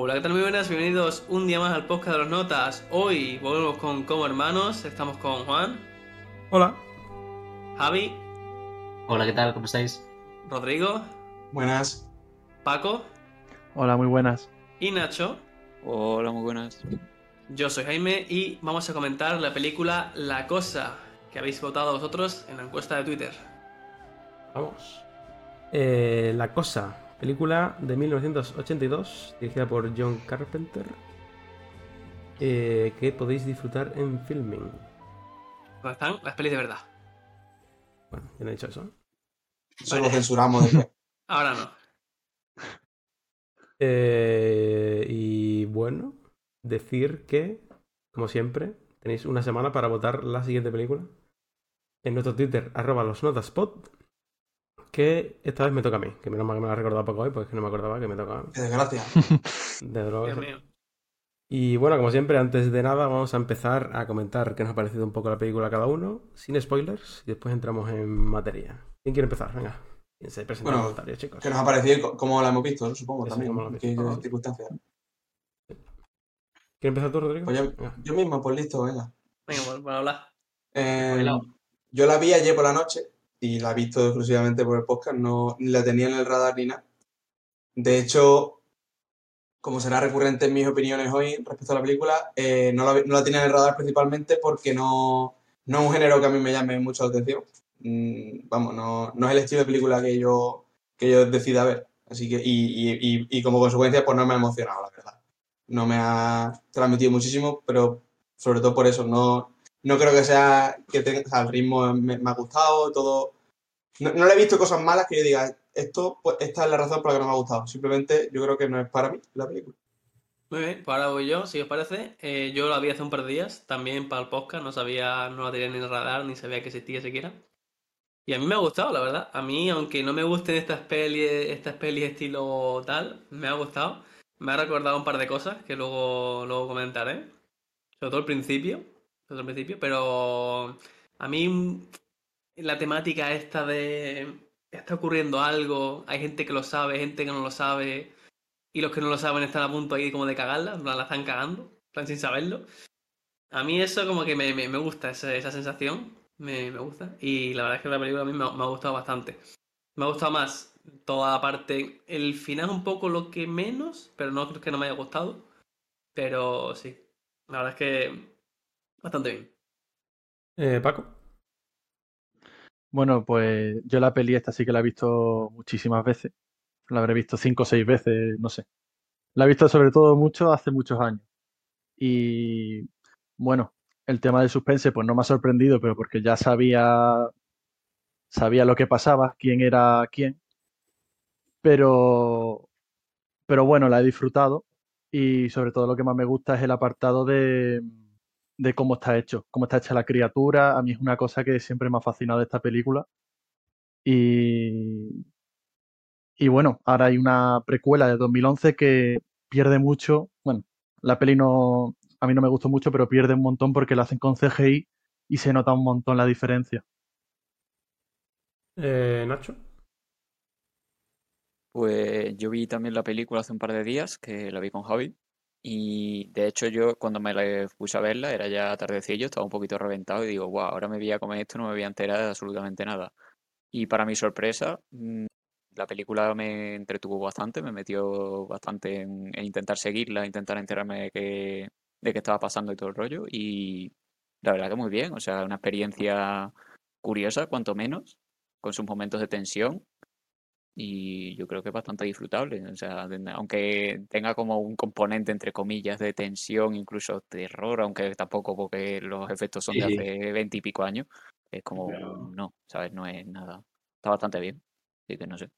Hola, ¿qué tal? Muy buenas, bienvenidos un día más al podcast de los notas. Hoy volvemos con Como Hermanos, estamos con Juan. Hola. Javi. Hola, ¿qué tal? ¿Cómo estáis? Rodrigo. Buenas. Paco. Hola, muy buenas. Y Nacho. Hola, muy buenas. Yo soy Jaime y vamos a comentar la película La Cosa, que habéis votado vosotros en la encuesta de Twitter. Vamos. Eh, la Cosa, película de 1982, dirigida por John Carpenter, eh, que podéis disfrutar en filming. ¿Dónde están las pelis de verdad? Bueno, ya no he dicho eso. Eso Vale. lo censuramos. Ahora no. Eh, y bueno, decir que, como siempre, tenéis una semana para votar la siguiente película en nuestro Twitter, arroba los notaspot, que esta vez me toca a mí, que menos mal que me lo ha recordado poco hoy, pues es que no me acordaba que me toca Qué desgracia. de droga. Dios mío. Y bueno, como siempre, antes de nada, vamos a empezar a comentar qué nos ha parecido un poco la película a cada uno, sin spoilers, y después entramos en materia. ¿Quién quiere empezar? Venga, ¿quién se presenta Bueno, chicos? Que nos ha parecido y co- cómo la hemos visto, ¿no? supongo, también. circunstancias. ¿Quieres empezar tú, Rodrigo? Pues yo, yo mismo, pues listo, venga. Venga, pues, para hablar. Eh, Bailao. yo la vi ayer por la noche y la he visto exclusivamente por el podcast, no, ni la tenía en el radar ni nada. De hecho, como será recurrente en mis opiniones hoy respecto a la película, eh, no, la, no la tenía en el radar principalmente porque no, no es un género que a mí me llame mucho la atención. Mm, vamos, no, no es el estilo de película que yo, que yo decida ver. Así que, y, y, y, y como consecuencia, pues no me ha emocionado, la verdad. No me ha transmitido muchísimo, pero sobre todo por eso, no, no creo que sea que tenga, el ritmo me, ha gustado, todo. No, no le he visto cosas malas que yo diga, esto, pues, esta es la razón por la que no me ha gustado. Simplemente yo creo que no es para mí la película. Muy bien, pues ahora voy yo, si os parece. Eh, yo la vi hace un par de días, también para el podcast, no sabía, no la tenía ni en el radar, ni sabía que existía siquiera. Y a mí me ha gustado, la verdad. A mí, aunque no me gusten estas pelis, estas pelis estilo tal, me ha gustado. Me ha recordado un par de cosas que luego, luego comentaré. Sobre todo el principio. El principio, pero a mí la temática esta de está ocurriendo algo, hay gente que lo sabe, gente que no lo sabe. Y los que no lo saben están a punto ahí como de cagarla, la están cagando, plan sin saberlo. A mí eso como que me, me, me gusta, esa, esa sensación, me, me gusta. Y la verdad es que la película a mí me ha gustado bastante. Me ha gustado más toda la parte, el final un poco lo que menos, pero no creo que no me haya gustado. Pero sí, la verdad es que bastante bien. Eh, Paco. Bueno, pues yo la peli esta sí que la he visto muchísimas veces. La habré visto cinco o seis veces, no sé. La he visto sobre todo mucho hace muchos años. Y bueno, el tema del suspense pues no me ha sorprendido, pero porque ya sabía sabía lo que pasaba, quién era quién. Pero pero bueno, la he disfrutado y sobre todo lo que más me gusta es el apartado de de cómo está hecho, cómo está hecha la criatura. A mí es una cosa que siempre me ha fascinado de esta película. Y, y bueno, ahora hay una precuela de 2011 que pierde mucho. Bueno, la peli no, a mí no me gustó mucho, pero pierde un montón porque la hacen con CGI y se nota un montón la diferencia. Eh, Nacho. Pues yo vi también la película hace un par de días, que la vi con Javi. Y de hecho yo cuando me la puse a verla era ya tardecillo, estaba un poquito reventado y digo, wow, ahora me voy a comer esto, no me voy a enterar de absolutamente nada. Y para mi sorpresa, mm, la película me entretuvo bastante, me metió bastante en, en intentar seguirla, intentar enterarme de qué, de qué estaba pasando y todo el rollo. Y la verdad que muy bien, o sea, una experiencia curiosa, cuanto menos, con sus momentos de tensión y yo creo que es bastante disfrutable. O sea, aunque tenga como un componente, entre comillas, de tensión, incluso terror, aunque tampoco porque los efectos son de Sí, hace veinte y pico años, es como, Pero- no, ¿sabes? No es nada. Está bastante bien. Así que no sé,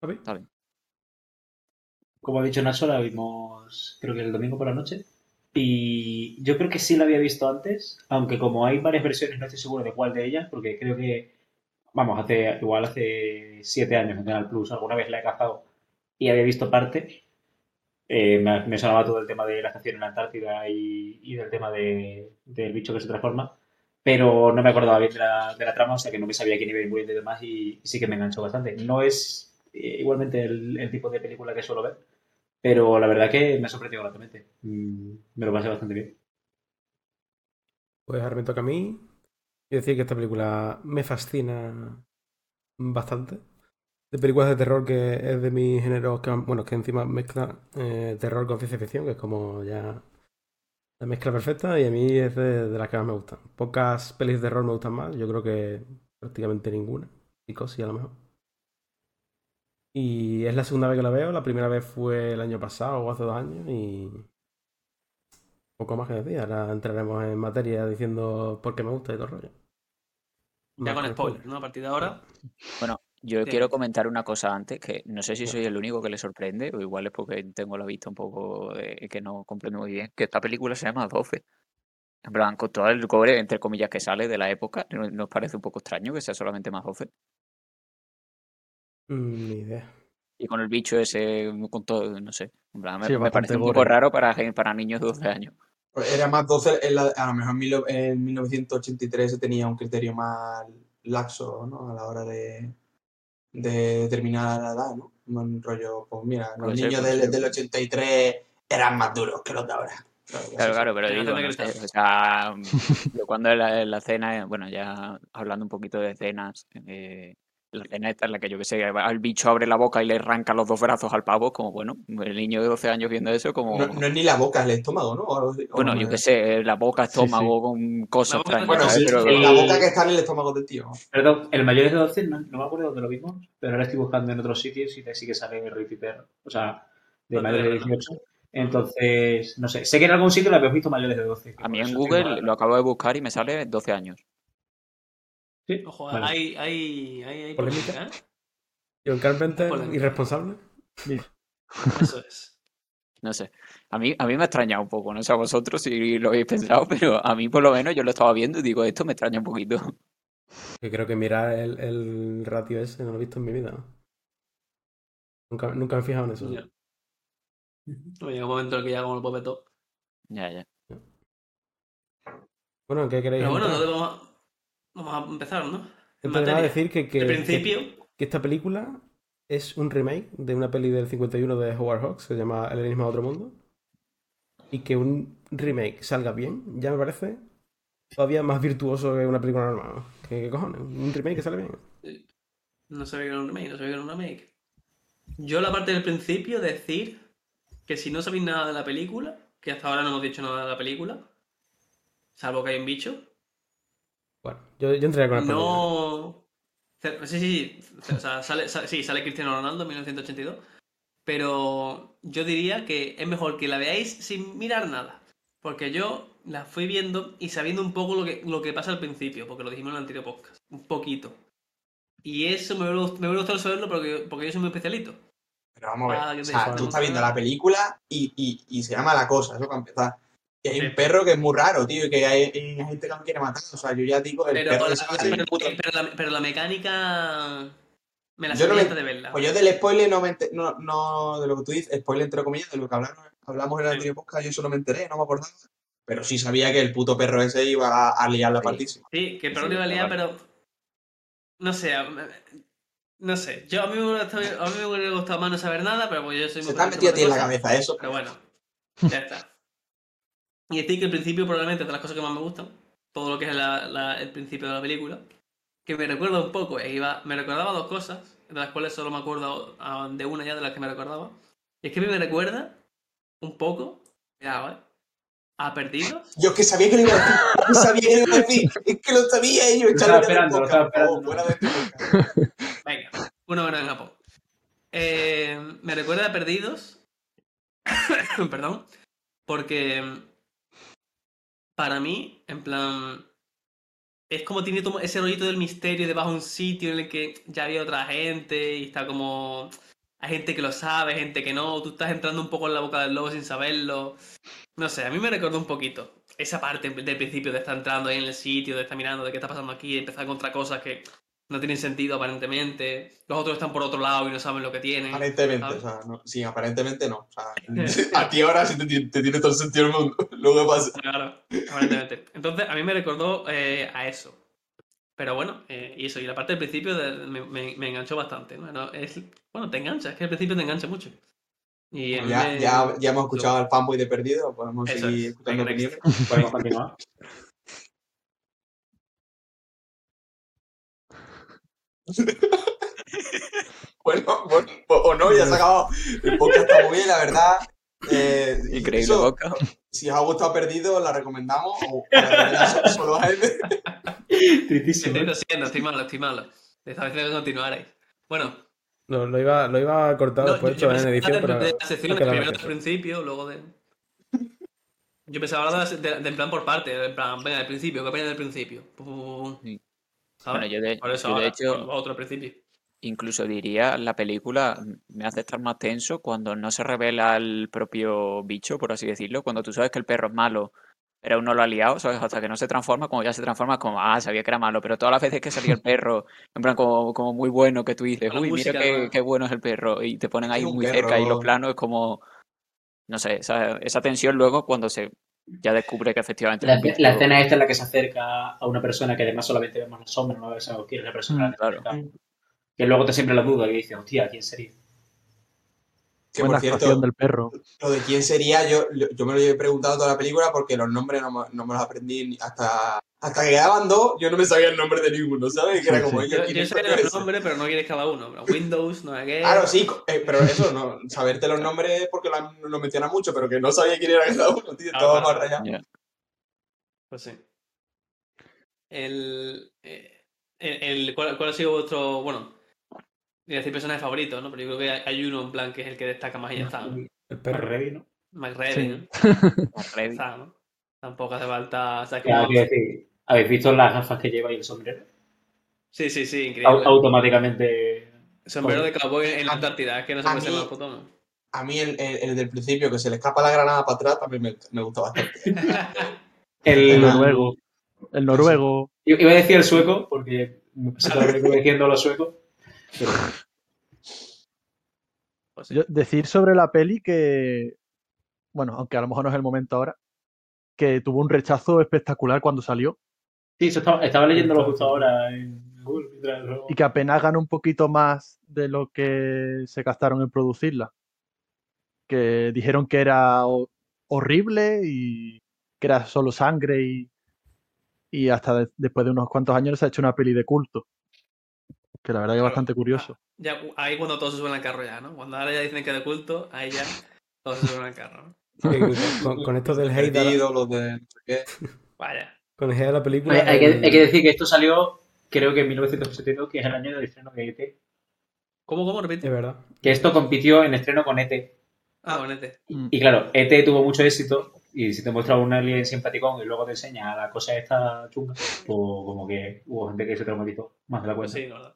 está bien. Como ha dicho Nacho, la vimos creo que el domingo por la noche. Y yo creo que sí la había visto antes, aunque como hay varias versiones no estoy seguro de cuál de ellas, porque creo que, vamos, hace igual hace siete años en Canal Plus alguna vez la he cazado y había visto parte. Eh, me, me sonaba todo el tema de la estación en la Antártida y, y del tema de, del bicho que se transforma, pero no me acordaba bien de la, de la trama, o sea que no me sabía quién iba a ir y demás, y, y sí que me enganchó bastante. No es eh, igualmente el, el tipo de película que suelo ver, Pero la verdad que me ha sorprendido gratamente. Mm, Me lo pasé bastante bien. Pues ahora me toca a mí. Y decir que esta película me fascina bastante. De películas de terror que es de mi género, que, bueno, que encima mezcla eh, terror con ciencia ficción, que es como ya la mezcla perfecta y a mí es de, las que más me gustan. Pocas pelis de terror me gustan más, yo creo que prácticamente ninguna. Psicosis a lo mejor. Y es la segunda vez que la veo, la primera vez fue el año pasado o hace dos años y poco más que decir. Ahora entraremos en materia diciendo por qué me gusta y todo el rollo. Ya con spoilers, ¿no? A partir de ahora. Bueno, yo Sí. quiero comentar una cosa antes, que no sé si soy el único que le sorprende, o igual es porque tengo la vista un poco de- que no comprendo muy bien, que esta película se llama 12. En plan, con todo el cobre, entre comillas, que sale de la época, ¿no- ¿nos parece un poco extraño que sea solamente más 12? Mm, Ni idea. Y con el bicho ese, con todo, no sé. En plan, me, Sí, me bastante parece un poco gore. raro para, para niños de 12 años. Pues Era más 12, en la- a lo mejor en mil- en 1983 se tenía un criterio más laxo, ¿no? A la hora de, de determinar la edad, ¿no? Un rollo, pues mira, los niños puede del, del 83 eran más duros que los de ahora. Claro, Claro, pero digo, no sé, o sea, yo cuando en la, en la cena, bueno, ya hablando un poquito de cenas, eh, la cena esta en la que yo que sé, el bicho abre la boca y le arranca los dos brazos al pavo, como bueno, el niño de 12 años viendo eso, como, No, no es ni la boca, es el estómago, ¿no? O o bueno, no yo que sé, la boca, Sí, sí. estómago, con cosas La boca extrañas, Bueno, ¿sabes? sí, Pero- la el- boca que está en el estómago del tío. Perdón, el mayores de 12, no, no me acuerdo dónde lo vimos, pero ahora estoy buscando en otros sitios y sí que sale Ricky Perro. O sea, de mayores de digo, no. 18. Entonces, no sé. Sé que en algún sitio lo habéis visto mayores de 12. que A mí en Google lo acabo de buscar y me sale 12 años. Sí, Ojo, vale. hay, hay, hay, hay Polémica. ¿eh? John Carpenter, Polémica. irresponsable. Eso es. No sé. A mí, a mí me ha extrañado un poco, no sé a vosotros si lo habéis pensado, pero a mí por lo menos yo lo estaba viendo y digo, esto me extraña un poquito. Que creo que mirar el, el ratio ese no lo he visto en mi vida. ¿no? Nunca, nunca me he fijado en eso. Ya. Llega un momento en el que ya como lo puedo ver todo. Ya, ya. Bueno, ¿en qué queréis Pero bueno, entrar? entonces vamos a, vamos a empezar, ¿no? Nada materia. decir que, que, que- principio, que esta película es un remake de una peli del 51 de Howard Hawks, que se llama El enigma de otro mundo. Y que un remake salga bien, ya me parece todavía más virtuoso que una película normal. ¿no? ¿Qué, qué cojones? Un remake que sale bien. no sabía que era un remake, no sabía que era un remake. Yo la parte del principio decir que si no sabéis nada de la película, que hasta ahora no hemos dicho nada de la película, salvo que hay un bicho, Bueno, yo, yo entraría con la spoiler. no... Sí, sí, sí, o sea, sale, sale- sí, sale Cristiano Ronaldo en 1982, pero yo diría que es mejor que la veáis sin mirar nada, porque yo la fui viendo y sabiendo un poco lo que, lo que pasa al principio, porque lo dijimos en el anterior podcast, un poquito. Y eso me hubiera, me hubiera gustado saberlo porque, porque yo soy muy especialito. Pero vamos a Ah, ver. que O sea, tú estás viendo la película y, y, y se llama La Cosa, eso para empezar. Y hay Sí. un perro que es muy raro, tío, y que hay, hay gente que me quiere matar. O sea, yo ya digo, el Pero, perro la, pero, un puto- pero la, pero la mecánica me la Yo no me- de verla. Pues yo del spoiler no me enter- no, no de lo que tú dices, spoiler entre comillas, de lo que hablamos, hablamos en el Sí. anterior podcast, yo eso no me enteré, no me acordaba. Pero sí sabía que el puto perro ese iba a, a liar la Sí. partísima. Sí, que el Sí, perro le iba a liar, claro. pero. No sé. a- No sé. Yo a mí me hubiera, estado- a mí me hubiera gustado más no saber nada, pero pues yo soy Se muy te ha perezoso metido a ti en la cabeza eso. Pero bueno, ya está. Y decir que el principio probablemente es de las cosas que más me gustan. Todo lo que es la- la- el principio de la película. Que me recuerda un poco, e iba, me recordaba dos cosas, de las cuales solo me acuerdo ah, de una ya de las que me recordaba. Y es que a mí me recuerda un poco, cuidado, ¿eh? A Perdidos. Yo es que sabía que lo iba a decir, yo sabía que lo iba a decir, es que lo sabía y yo estaba esperando, lo estaba esperando. Oh, fuera de. Venga, una en Japón. Eh, me recuerda a Perdidos. Perdón. Porque para mí, en plan, es como tiene ese rollito del misterio de un sitio en el que ya había otra gente y está como... Hay gente que lo sabe, gente que no. Tú estás entrando un poco en la boca del lobo sin saberlo. No sé, a mí me recordó un poquito esa parte del principio de estar entrando ahí en el sitio, de estar mirando de qué está pasando aquí, y empezar contra cosas que no tienen sentido aparentemente. Los otros están por otro lado y no saben lo que tienen. Aparentemente, ¿sabes? o sea, no, sí, aparentemente no. O sea, a ti ahora sí te, te tiene todo el sentido del mundo. Luego pasa. Claro, aparentemente. Entonces, a mí me recordó eh, a eso. Pero bueno, eh, y eso, y la parte del principio de- me, me- me enganchó bastante. ¿no? No, es, bueno, te engancha, es que al principio te engancha mucho. Y Ya, me- ya, ya hemos escuchado al fanboy de Perdido, podemos Eso seguir es. escuchando. Podemos continuar. Bueno, bueno, o no, ya se ha acabado. El podcast está muy bien, la verdad. Eh, Increíble eso, boca. Si os ha gustado Perdido, la recomendamos o la solo a él. Tristísimo. Estoy tosiendo, estoy malo, estoy malo. Esta vez que continuarais. Bueno, No, lo iba, lo iba a cortar no, después yo, en edición, pero. de las secciones, hay que primero del principio, luego de... Yo pensaba hablar de, de- de en plan por parte, en plan, venga, del principio, ¿qué opinas del principio? Pum, pum, pum, pum. Sí. Bueno, yo de, Por eso yo de ahora, hecho otro al principio. incluso diría la película me hace estar más tenso cuando no se revela el propio bicho, por así decirlo. Cuando tú sabes que el perro es malo, pero aún no lo ha liado, ¿sabes? Hasta que no se transforma, como ya se transforma, como, ah, sabía que era malo. Pero todas las veces que salía el perro, en plan, como, como muy bueno, que tú dices, uy, mira qué, ¿no? qué bueno es el perro. Y te ponen ahí muy cerca y los planos es como, no sé, esa, esa tensión luego cuando se ya descubre que efectivamente La, es la escena esta en la que se acerca a una persona que además solamente vemos la sombra, no sabemos quién es la persona. Mm, que claro. luego te siempre la duda y dices, hostia, ¿quién sería? Que Buena por cierto, actuación del perro. lo de quién sería, yo, yo me lo he preguntado toda la película porque los nombres no, me- no me los aprendí ni- hasta, hasta que quedaban dos, yo no me sabía el nombre de ninguno, ¿sabes? Que era Sí, como, sí. Yo, ¿quién yo coño los nombres, pero no quieres cada uno. Windows, no sé qué. Claro, sí, eh, pero eso, no, saberte los nombres porque lo, han- lo menciona mucho, pero que no sabía quién era cada uno, tío, Ah, todo vale, más rayado. Ya. Pues sí. El, eh, el, el- ¿cuál, cuál ha sido vuestro, bueno, iba a decir personaje favorito, ¿no? Pero yo creo que hay, uno en plan que es el que destaca más y ya está, ¿no? El Perro. Revi, ¿no? McReady, Sí. ¿no? Ready. Está, ¿no? Tampoco hace falta, o sea, como- quiero decir, ¿habéis visto las gafas que lleva y el sombrero? Sí, sí, sí, increíble. automáticamente. Sombrero de cowboy en la Antártida, es que no se puede más puto, ¿no? A mí el, el- el del principio, que se le escapa la granada para atrás, también me, me gusta bastante. El, El noruego. El noruego. Yo Iba a decir el sueco, porque me pasé la película diciendo los suecos. Pero Pues sí. Yo- decir sobre la peli que, bueno, aunque a lo mejor no es el momento ahora, que tuvo un rechazo espectacular cuando salió sí, eso estaba, estaba leyéndolo justo ahora en Google. y que apenas ganó un poquito más de lo que se gastaron en producirla. Que dijeron que era ho- horrible y que era solo sangre y, y hasta de- después de unos cuantos años se ha hecho una peli de culto. Que la verdad que es bastante curioso. Ya, ahí cuando todos se suben al carro ya, ¿no? Cuando ahora ya dicen que es de culto, ahí ya todos se suben al carro, ¿no? Sí, con, con esto del hate, Perdido, los de no sé qué. Vaya. Con la película. Hay, que, el- hay que decir que esto salió, creo que en 1972, que es el año del estreno de ET. ¿Cómo, cómo? Repite. Es verdad. Que esto compitió en estreno con ET. Ah, bonete. Y claro, ET tuvo mucho éxito. Y si te muestra un alien simpaticón y luego te enseña la cosa esta chunga, pues como que hubo gente que se traumatizó más de la cuenta. sí, la verdad.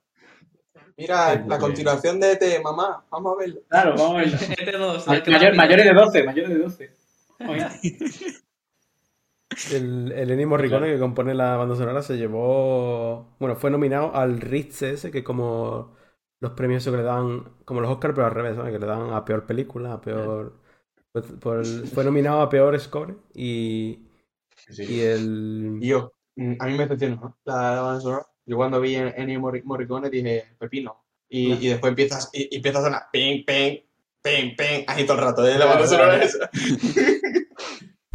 Mira, Sí, la continuación de ET, mamá, vamos a verlo. Claro, vamos a verlo. ET2. Ma- el que mayor- más- mayores de 12, mayores de 12. Oye, El, el Ennio Morricone que compone la banda sonora se llevó. Bueno, fue nominado al Ritz ese, que es como los premios que le dan. Como los Oscars, pero al revés, ¿sabes? Que le dan a peor película, a peor. por el- fue nominado a peor score y. Y el. Y yo, mm, a mí me decepcionó ¿no? la, la banda sonora. Yo cuando vi en Ennio Morri- Morricone dije, pepino. Y, y después empiezas, y, y empieza a sonar ping, ping, ping, ping, ahí todo el rato, ¿eh? La banda sonora esa.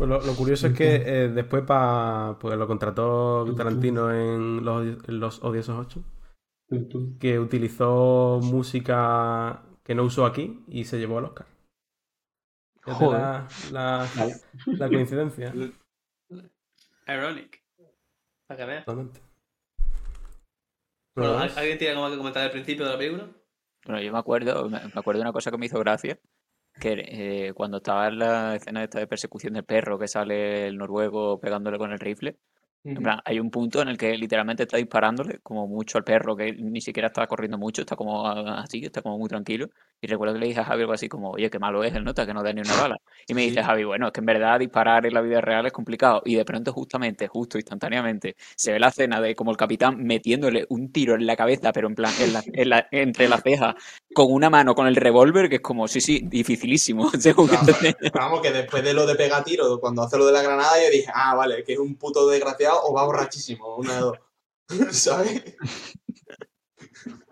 Pues lo, lo curioso es que eh, después. Pues lo contrató Tarantino en Los, en los Odiosos 8. Que utilizó música que no usó aquí y se llevó al Oscar. Joder. La, la, coincidencia. Ironic. Para que veas. Totalmente. Bueno, Bueno, ¿al- ¿alguien tiene algo que comentar al principio de la película? Bueno, yo me acuerdo, me acuerdo de una cosa que me hizo gracia, que eh, cuando estaba en la escena esta de persecución del perro, que sale el noruego pegándole con el rifle, en plan, hay un punto en el que literalmente está disparándole como mucho al perro, que ni siquiera está corriendo mucho, está como ah, así, está como muy tranquilo. Y recuerdo que le dije a Javi algo así como, oye, qué malo es el nota, que no da ni una bala. Y me dice Javi, bueno, es que en verdad disparar en la vida real es complicado. Y de pronto, justamente, justo instantáneamente, se ve la escena de como el capitán metiéndole un tiro en la cabeza, pero en plan, en la- en la- entre las cejas, con una mano con el revólver, que es como, sí, sí, dificilísimo. vamos, que después de lo de pegar tiro, cuando hace lo de la granada, yo dije, ah, vale, que es un puto desgraciado o va borrachísimo, una de dos. ¿Sabes?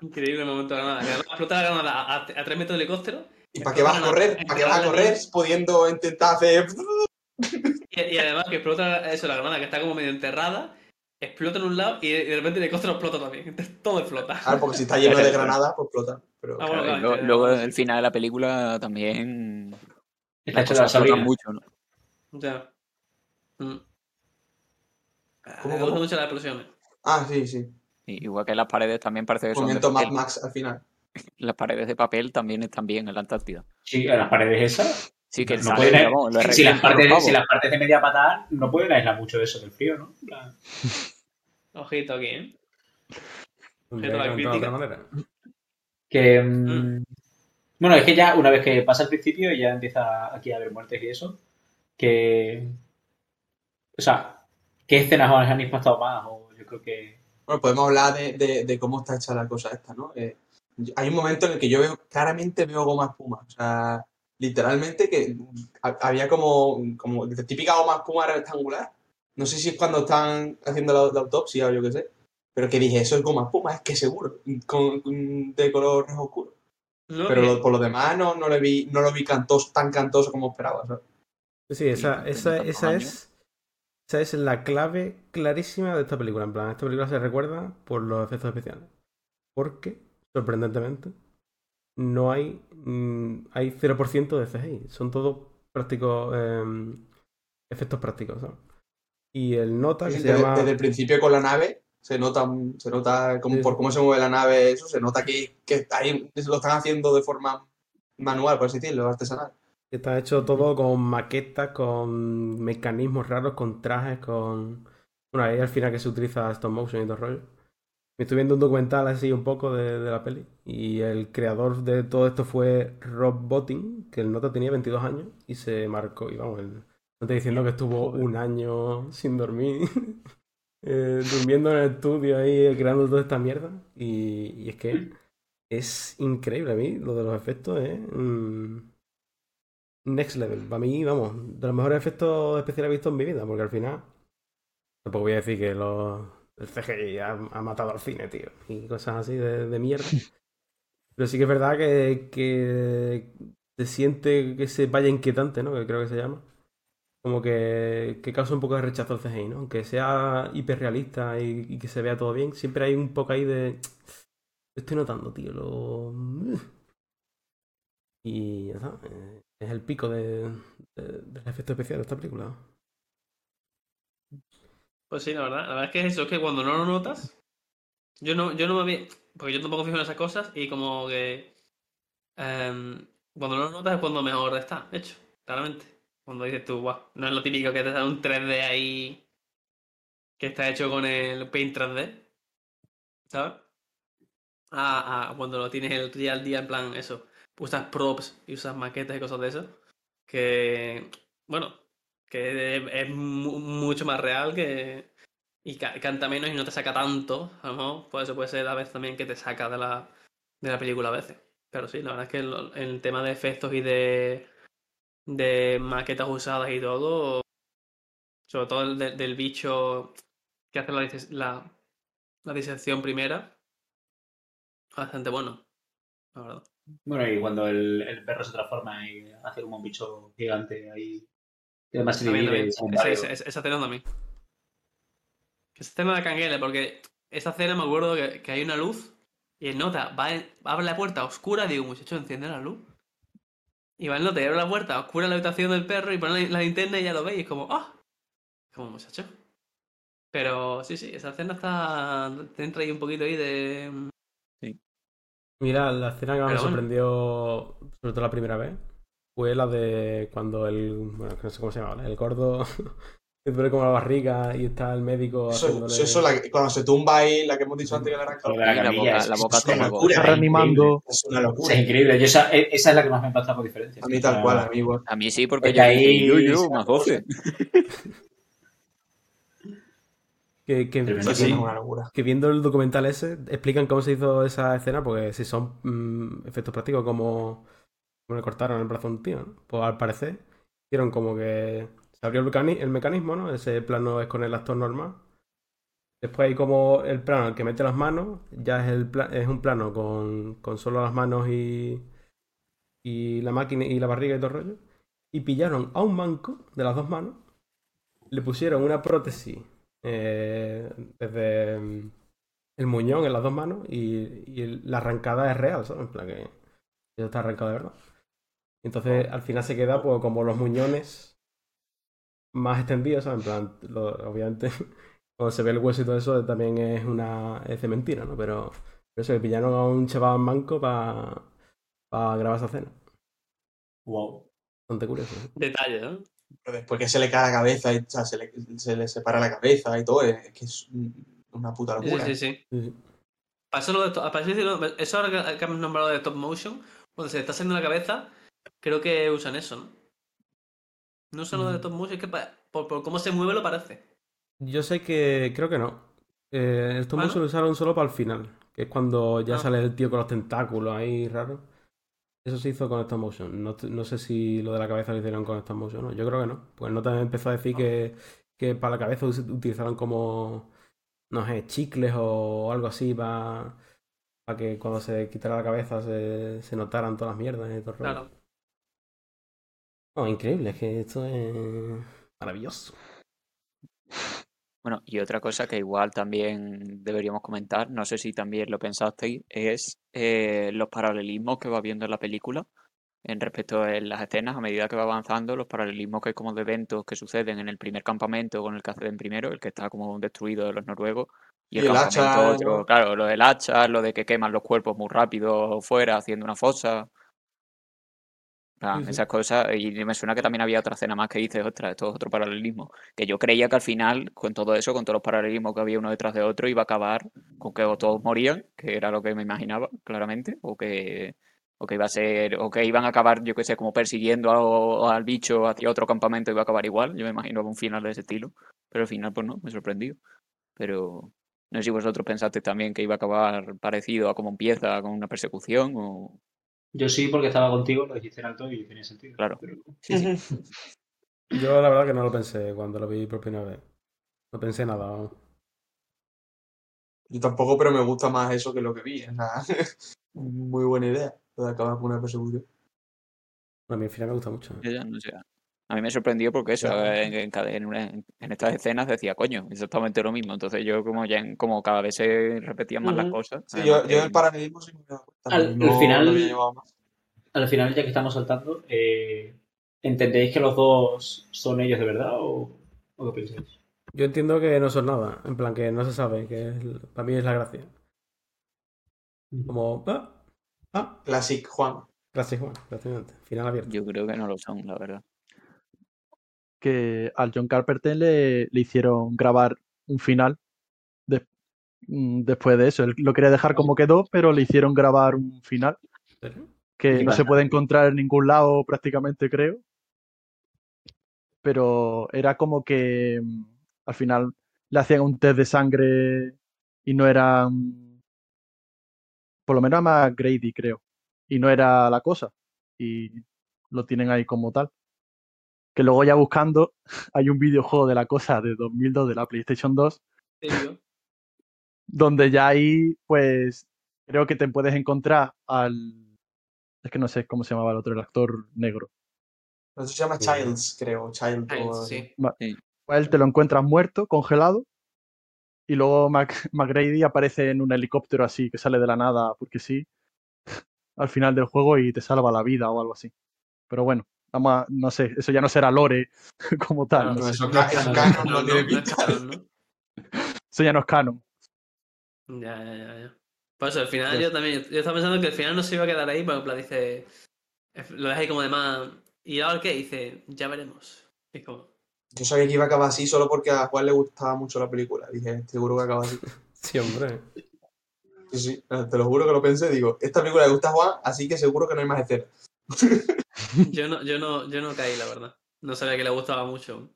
Increíble el momento de la granada. Explota la granada a, tres metros de helicóptero ¿Y para qué vas a correr? ¿Para qué vas a correr pudiendo intentar hacer... Y, y además que explota eso, la granada que está como medio enterrada, explota en un lado y de repente de costa explota también. Entonces todo explota. Claro, porque si está lleno de granadas, pues explota. Pero Ah, bueno, Claro, claro, luego el final de la película también las cosas explotan mucho, ¿no? Sea. mm. Ah, ¿Cómo, Me gustan mucho las explosiones. Ah, sí, sí. Y igual que las paredes también parece que son de Momento Mad. Max al final. Las paredes de papel también están bien en la Antártida. Sí, a las paredes esas. Sí, que no sale, pueden- lo si, las partes si las partes de media patada no pueden aislar mucho de eso del frío, ¿no? Ojito aquí, ¿eh? Tendría la de crítica. otra manera. Que. mm, Bueno, es que ya una vez que pasa el principio y ya empieza aquí a haber muertes y eso. Que. O sea, ¿qué escenas han impactado más? O yo creo que. Bueno, podemos hablar de, de- de cómo está hecha la cosa esta, ¿no? Eh, hay un momento en el que yo veo, claramente veo goma espuma. O sea, literalmente que ha- había como, como típica goma espuma rectangular. No sé si es cuando están haciendo la, la autopsia o yo qué sé. Pero que dije, eso es goma espuma, es que seguro, con, con- de color rojo oscuro. No, Pero lo- por lo demás no, no le vi, no lo vi cantoso, tan cantoso como esperaba. ¿sabes? Sí, esa, esa, esa años. es, esa es la clave clarísima de esta película. En plan, esta película se recuerda por los efectos especiales. Porque, sorprendentemente, no hay, mm, hay 0% de CGI. Son todos prácticos, em, efectos prácticos. ¿sabes? Y el nota que se Desde, llama... desde el principio con la nave se nota, se nota como Sí. por cómo se mueve la nave, eso, se nota que, que ahí lo están haciendo de forma manual, por así decirlo, artesanal. Está hecho todo con maquetas, con mecanismos raros, con trajes, con... Bueno, ahí al final que se utiliza stop motion y todo el rollo. Me estoy viendo un documental así un poco de, de la peli. Y el creador de todo esto fue Rob Bottin, que el nota tenía 22 años y se marcó. Y vamos, el nota diciendo que estuvo un año sin dormir, eh, durmiendo en el estudio ahí, creando toda esta mierda. Y, y es que es increíble a mí, lo de los efectos es... mm, next level. Para mí, vamos, de los mejores efectos especiales visto en mi vida, porque al final tampoco voy a decir que los, el CGI ha, ha matado al cine, tío, y cosas así de, de mierda. Pero sí que es verdad que, que se siente que se vaya inquietante, ¿no? Que creo que se llama. Como que, que causa un poco de rechazo al CGI, ¿no? Aunque sea hiperrealista y, y que se vea todo bien, siempre hay un poco ahí de... Estoy notando, tío, lo... Y ya está. eh, Es el pico de, de- del efecto especial de esta película. Pues sí, la verdad. La verdad es que es eso, es que cuando no lo notas, yo no, yo no me había. Porque yo tampoco fijo en esas cosas y como que. em, cuando no lo notas es cuando mejor está, hecho, claramente. Cuando dices tú, guau, no es lo típico que te da un 3D ahí que está hecho con el Paint 3D, ¿sabes? Ah, ah, cuando lo tienes el día al día, en plan, eso, usas props y usas maquetas y cosas de eso, que, bueno, que es, es mu- mucho más real que y ca- canta menos y no te saca tanto, a lo mejor, pues eso puede ser a veces también que te saca de la, de la película a veces. Pero sí, la verdad es que el, el tema de efectos y de, de maquetas usadas y todo, sobre todo el de- del bicho que hace la, la, la disección primera, bastante bueno, la verdad. Bueno, y cuando el, el perro se transforma y hace como un bicho gigante ahí. Y además se También, divide también. son Esa, esa- esa- escena también. Esa escena de Canguele, porque esa escena me acuerdo que, que hay una luz y el nota va en- abre la puerta oscura digo, muchacho, enciende la luz. Y va el nota y abre la puerta oscura en la habitación del perro y pone la, la linterna y ya lo veis. Y es como, ¡ah! Como, muchacho. Pero sí, sí, esa escena está. Te entra ahí un poquito ahí de. Mira, la escena que más me bueno. sorprendió, sobre todo la primera vez, fue la de cuando el. Bueno, que no sé cómo se llama, ¿vale? el gordo que duele como la barriga y está el médico Eso, haciéndole... eso, eso, la que- cuando se tumba ahí, la que hemos dicho antes que le arranca la la boca, es- la boca es una locura. Es reanimando. Es una Es locura. increíble. Yo esa, e- esa es la que más me impacta por diferencia. A mí tal cual, a mí igual. A mí sí, porque Es yo que dije, ahí yo, yo, se más da cosa. 12. Que, que, Tremendo. que- Sí, es una locura. que viendo el documental ese, explican cómo se hizo esa escena, porque si son mm, efectos prácticos, como, como le cortaron el brazo a un tío, ¿no? Pues al parecer, hicieron como que se abrió el, mecani- el mecanismo, ¿no? Ese plano es con el actor normal. Después hay como el plano en el que mete las manos, ya es, el pla- es un plano con, con solo las manos y, y la máquina y la barriga y todo el rollo. Y pillaron a un manco de las dos manos, le pusieron una prótesis eh, desde mm, el muñón en las dos manos y, y la arrancada es real, ¿sabes? En plan que eso está arrancado de verdad. Entonces al final se queda pues como los muñones más extendidos, ¿sabes? En plan, lo- obviamente cuando se ve el hueso y todo eso también es una es de mentira, ¿no? Pero, pero eso, que pillaron a un chaval manco para grabar esa escena. Wow. Bastante curioso. ¿eh? Detalle, ¿no? Pero después que se le cae la cabeza, y, o sea, se le, se le separa la cabeza y todo, es, que es un- una puta locura. sí, sí. Sí, sí. Para eso, lo de, to- para eso decirlo- eso ahora que, hemos nombrado de stop motion, cuando se le está haciendo la cabeza, creo que usan eso, ¿no? No usan lo de Mm. stop motion, es que pa- por, por cómo se mueve lo parece. Yo sé que creo que no. Eh, el stop ¿Ah, no? motion lo usaron solo para el final, que es cuando ya Ah. sale el tío con los tentáculos ahí raro. Eso se hizo con stop motion. No, no sé si lo de la cabeza lo hicieron con stop motion, ¿no? Yo creo que no. Pues no también empezó a decir que, que para la cabeza utilizaron como, no sé, chicles o algo así para, para que cuando se quitara la cabeza se, se notaran todas las mierdas y todo. Claro. No, increíble, es que esto es maravilloso. Bueno, y otra cosa que igual también deberíamos comentar, no sé si también lo pensasteis, es eh, los paralelismos que va viendo en la película en respecto a las escenas a medida que va avanzando, los paralelismos que hay como de eventos que suceden en el primer campamento con el que acceden primero, el que está como destruido de los noruegos, y el, el campamento hacha, otro, claro, lo del hacha, lo de que queman los cuerpos muy rápido fuera haciendo una fosa. Plan, Sí, sí. esas cosas, y me suena que también había otra escena más que dices, ostras, esto es otro paralelismo. Que yo creía que al final, con todo eso, con todos los paralelismos que había uno detrás de otro, iba a acabar con que o todos morían, que era lo que me imaginaba, claramente, o que, o que iba a ser, o que iban a acabar, yo qué sé, como persiguiendo a- al bicho hacia otro campamento, iba a acabar igual. Yo me imagino un final de ese estilo. Pero al final, pues no, me sorprendió. Pero no sé si vosotros pensasteis también que iba a acabar parecido a como empieza, con una persecución, o. Yo sí, porque estaba contigo, lo dijiste en alto y tenía sentido. Claro. Pero- sí, sí. Yo la verdad que no lo pensé cuando lo vi por primera vez. No pensé nada, vamos. Yo tampoco, pero me gusta más eso que lo que vi. Es una muy buena idea, lo de acabar con una persecución. Bueno, a mí al final me gusta mucho. Yo ya no sé. A mí me sorprendió porque eso, Claro. en, en cada- en una- en estas escenas decía, coño, exactamente lo mismo. Entonces yo como ya como cada vez se repetían más las cosas. Sí, además yo, yo el paralelismo sí me he dado cuenta. Al- no, al final- no. Al final, ya que estamos saltando, eh, ¿entendéis que los dos son ellos de verdad o, o qué pensáis? Yo entiendo que no son nada. En plan, que no se sabe. Que es- para mí es la gracia. Como. Ah, ah, Classic Juan. gracias, Juan. Prácticamente. Final abierto. Yo creo que no lo son, la verdad. Que al John Carpenter le, le hicieron grabar un final de- mm, después de eso. Él lo quería dejar como quedó, pero le hicieron grabar un final que ¿Qué no se puede encontrar en ningún lado prácticamente, creo. Pero era como que mm, al final le hacían un test de sangre y no era... mm, Por lo menos a McGrady, creo. Y no era la cosa. Y lo tienen ahí como tal. Que luego ya buscando hay un videojuego de la cosa de 2002 de la PlayStation 2 Te digo. donde ya ahí, pues, creo que te puedes encontrar al... Es que no sé cómo se llamaba el otro, el actor negro. Eso se llama Sí. Childs, creo. Child. Ay, o- sí. Él te lo encuentras muerto, congelado, y luego Mac- McGrady aparece en un helicóptero así, que sale de la nada, porque sí, al final del juego y te salva la vida o algo así. Pero bueno, vamos a- no sé, eso ya no será lore como tal, no eso, No, canon No, tiene es pinta. canon, ¿no? eso ya no es canon. Ya, ya, ya, ya. Por eso, al final yo también, yo estaba pensando que al final no se iba a quedar ahí, pero en plan dice, lo deja ahí como de más, ¿y ahora qué? Dice, ya veremos. Es como, Yo sabía que iba a acabar así solo porque a Juan le gustaba mucho la película. Dije, seguro que acaba así. Sí, hombre. Sí, sí, te lo juro que lo pensé. Digo, esta película le gusta a Juan, así que seguro que no hay más escenas. Yo no, yo no, yo no caí, la verdad. No sabía que le gustaba mucho.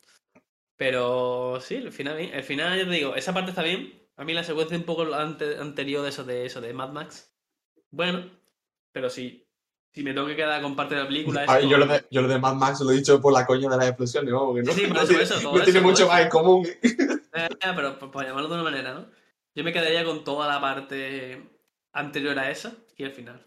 Pero sí, el final, el final, yo te digo, esa parte está bien. A mí la secuencia un poco ante- anterior de eso de eso de Mad Max. Bueno, pero sí. Si me tengo que quedar con parte de la película. Ay, yo, lo de, yo lo de Mad Max lo he dicho por la coña de las explosiones, vamos, que no, Sí, sí, por no eso, tiene, por eso, todo no tiene todo mucho más en común. Eh, pero por, por llamarlo de una manera, ¿no? Yo me quedaría con toda la parte anterior a esa y el final.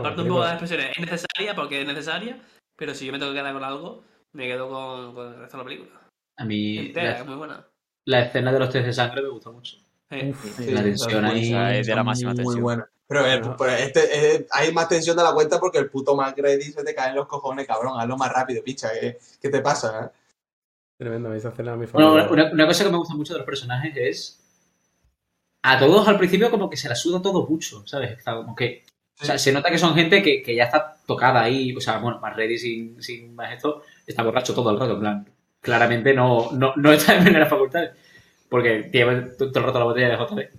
Aparte un poco de las expresiones, es necesaria porque es necesaria, pero si yo me tengo que quedar con algo, me quedo con, con el resto de la película. A mí Entera, la, es muy buena. la escena de los test de sangre me gustó mucho. Eh, Uf, la tensión ahí es de la máxima muy tensión. buena. Pero, eh, Ajá. pues, este, eh, hay más tensión de la cuenta porque el puto McGrady se te cae en los cojones, cabrón. Hazlo más rápido, picha. ¿Qué, qué te pasa? eh? Tremendo, esa escena es mi Bueno, una, una cosa que me gusta mucho de los personajes es. A todos al principio, como que se la suda todo mucho, ¿sabes? Está como que. O sea, se nota que son gente que, que ya está tocada ahí. O sea, bueno, más ready sin, sin más esto, está borracho todo el rato, en plan. Claramente no, no, no está en primera facultad. Porque tiene todo el rato la botella de JB.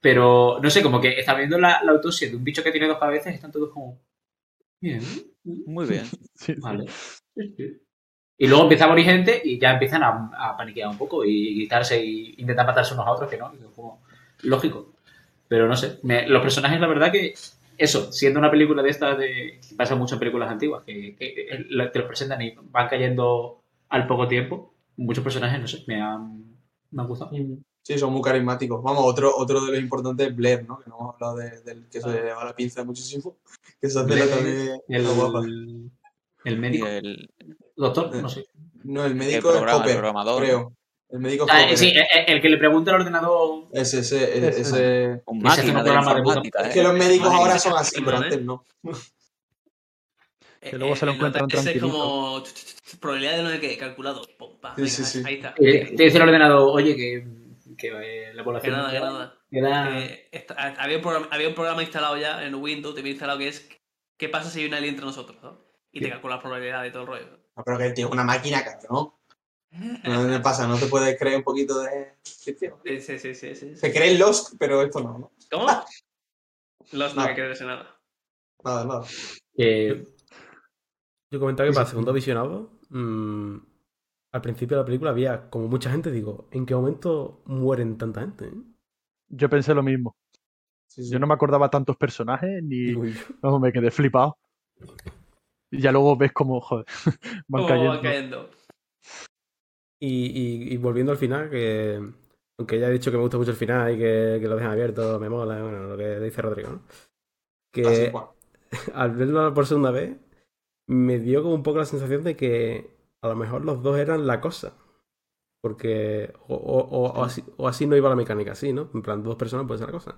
Pero, no sé, como que está viendo la, la autopsia de un bicho que tiene dos cabezas y están todos como. Bien. Muy bien. Vale. Y luego empieza a morir gente y ya empiezan a, a paniquear un poco y gritarse y intentar matarse unos a otros, que no, que es como lógico. Pero no sé, me- los personajes, la verdad que eso, siendo una película de estas de que pasa mucho en películas antiguas, que, que, eh, te los presentan y van cayendo al poco tiempo, muchos personajes, no sé, me han, me han gustado. Sí, son muy carismáticos. Vamos, otro, otro de los importantes es Blair, ¿no? Que no hemos hablado de- del que se le va la pinza muchísimo. Que Blair, también El, guapa. el médico, el, doctor, no sé. No, el el médico es el Hopper, programador. creo. El médico es Ah, Hopper. sí, el, el que le pregunta al ordenador. Ese, ese, Ese. ese- Un Ese es máquina un de programa de puta informática, Es ¿eh? que los médicos ahora son así, pero ¿eh? antes no. Eh, Que luego se lo eh, encuentran ese es como probabilidad de no sé qué, calculado. Sí, sí, sí. Ahí está. eh, te dice el ordenador, oye, que, que eh, la Que población. nada, que nada. esta- había, un programa, había un programa instalado ya en Windows, te había instalado que es ¿qué pasa si hay un alien entre nosotros? ¿no? Y te calcula la probabilidad de todo el rollo. No, pero que el tío es una máquina, cabrón. No me pasa, no te puedes creer un poquito de ficción. Sí, sí, sí, sí, sí. Se cree en Lost, pero esto no, ¿no? ¿Cómo? Los no No. hay que creerse nada. Nada, nada. Yo comentaba que para el segundo visionado, mm, al principio de la película había como mucha gente, digo, ¿en qué momento mueren tanta gente? eh? Yo pensé lo mismo. Sí, sí. Yo no me acordaba tantos personajes ni no, me quedé flipado. Y ya luego ves joder, van ¿Cómo cayendo. van cayendo? Y, y- y volviendo al final, que aunque ya he dicho que me gusta mucho el final y que, que lo dejan abierto, me mola, bueno, lo que dice Rodrigo, ¿no? Que al verlo por segunda vez, me dio como un poco la sensación de que a lo mejor los dos eran la cosa. Porque o, o- o- o así, o así no iba la mecánica, así, ¿no? En plan, dos personas puede ser la cosa.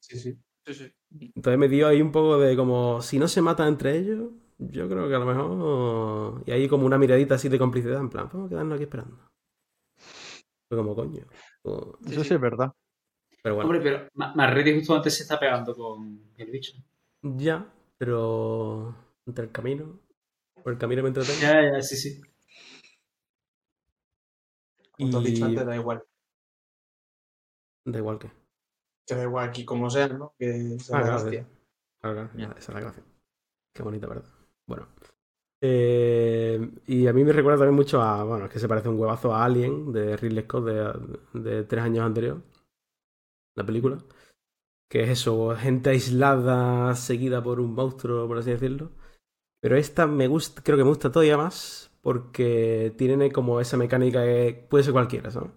Sí, sí. Sí, sí. Entonces me dio ahí un poco de como, si no se matan entre ellos, yo creo que a lo mejor... Y ahí como una miradita así de complicidad, en plan, vamos a quedarnos aquí esperando. Fue como coño. Como- Sí, Eso sí. es verdad. Pero bueno, Hombre, pero Ma- Marretti justo antes se está pegando con el bicho. ya, pero entre el camino, por el camino me entretengo. Ya, ya, sí, sí. Como tú has dicho Y- antes, da igual. Da igual que. Que da igual aquí como sea, ¿no? Que sea Ah, la hostia. Claro, claro, Ya. esa es la gracia. Qué bonita, ¿verdad? Bueno. Eh, y a mí me recuerda también mucho a, bueno, es que se parece un huevazo a Alien de Ridley Scott de, tres años anterior, la película. Que es eso, gente aislada, seguida por un monstruo, por así decirlo. Pero esta me gusta, creo que me gusta todavía más porque tiene como esa mecánica que puede ser cualquiera, ¿sabes?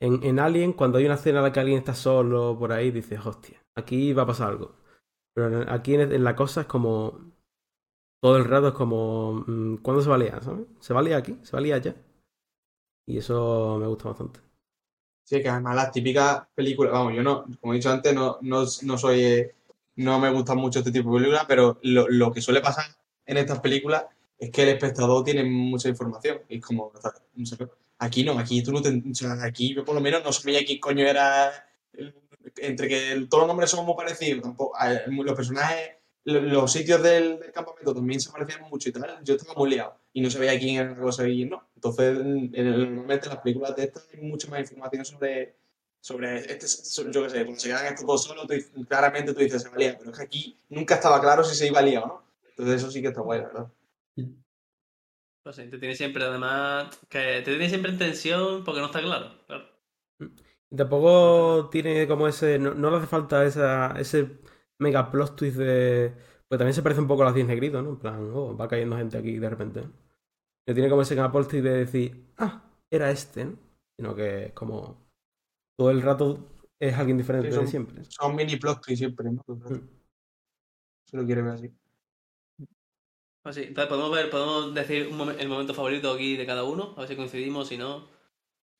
En, en Alien, cuando hay una escena en la que alguien está solo por ahí, dices, hostia, aquí va a pasar algo. Pero aquí en, en la cosa es como. Todo el rato es como. mm, ¿Cuándo se va a liar? ¿Sabes? ¿Se va a liar aquí? ¿Se va a liar ya? Y eso me gusta bastante. Sí, que además las típicas películas, vamos, yo no, como he dicho antes, no, no, no soy, eh, no me gustan mucho este tipo de películas, pero lo, lo que suele pasar en estas películas es que el espectador tiene mucha información. Y es como, aquí no, aquí tú no te, aquí yo por lo menos no sabía quién coño era, entre que todos los nombres son muy parecidos, tampoco, los personajes, los sitios del, del campamento también se parecían mucho y tal, yo estaba muy liado y no sabía quién era la cosa y quién no. Entonces, en- en- normalmente en las películas de estas hay mucha más información sobre, sobre este, sobre- yo qué sé, cuando se quedan estos dos solos, tú claramente tú dices se va a liar, pero es que aquí nunca estaba claro si se iba a liar o no. Entonces eso sí que está guay, la verdad. Pues sí, te tiene siempre, además, que te tiene siempre en tensión porque no está claro. Claro. Y tampoco tiene como ese. No, no le hace falta esa, ese mega plot twist de. Pues también se parece un poco a las 10 negritos, ¿no? En plan, oh, va cayendo gente aquí de repente. No tiene como ese mega plot twist de decir, ah, era este, ¿no? Sino que es como. Todo el rato es alguien diferente Sí, son- de siempre. Son mini plot twists siempre, ¿no? Mm. Si lo quieres ver así. Así, entonces podemos ver, podemos decir un momen- el momento favorito aquí de cada uno, a ver si coincidimos, si no.